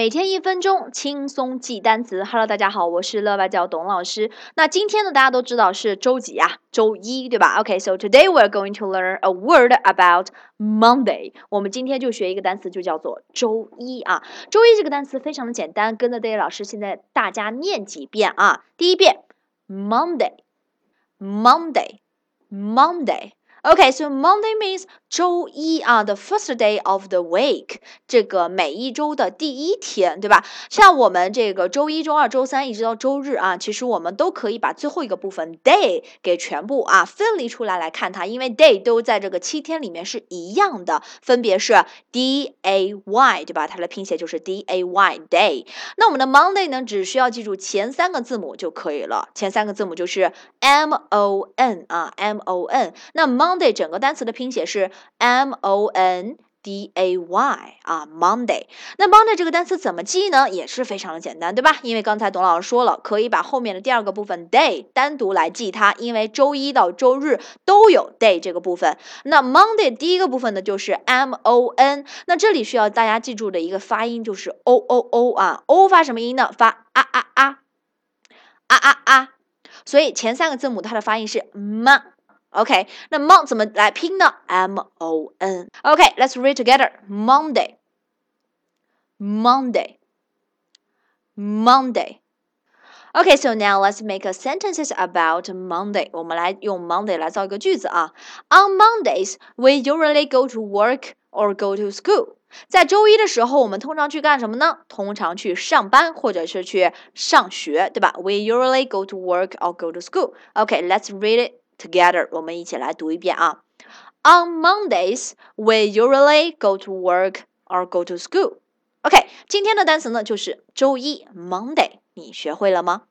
每天一分钟，轻松记单词。Hello，大家好，我是乐外教董老师。那今天呢，大家都知道是周几呀？周一，对吧？OK，so today we're going to learn a word about Monday。我们今天就学一个单词，就叫做周一啊。周一这个单词非常的简单，跟着 Day 老师现在大家念几遍啊。第一遍，Monday，Monday，Monday。Okay, so Monday means 周一啊，the first day of the week，这个每一周的第一天，对吧？像我们这个周一、周二、周三一直到周日啊，其实我们都可以把最后一个部分 day 给全部啊分离出来来看它，因为 day 都在这个七天里面是一样的，分别是 d a y，对吧？它的拼写就是 d a y day。那我们的 Monday 呢，只需要记住前三个字母就可以了，前三个字母就是 m o n 啊，m o n。那 Mon Monday 整个单词的拼写是 M O N D A Y 啊，Monday。那 Monday 这个单词怎么记呢？也是非常的简单，对吧？因为刚才董老师说了，可以把后面的第二个部分 day 单独来记它，因为周一到周日都有 day 这个部分。那 Monday 第一个部分呢，就是 M O N。那这里需要大家记住的一个发音就是 O O O 啊，O 发什么音呢？发啊啊啊啊啊啊。所以前三个字母它的发音是 m。OK，那 mon 怎么来拼呢？M O N。OK，let's read together. Monday, Monday, Monday. Okay, so now let's make a sentences about Monday. 我们来用 Monday 来造一个句子啊。On Mondays, we usually go to work or go to school. 在周一的时候，我们通常去干什么呢？通常去上班或者是去上学，对吧？We usually go to work or go to school. Okay, let's read it together，我们一起来读一遍啊。On Mondays, we usually go to work or go to school. OK，今天的单词呢就是周一 Monday，你学会了吗？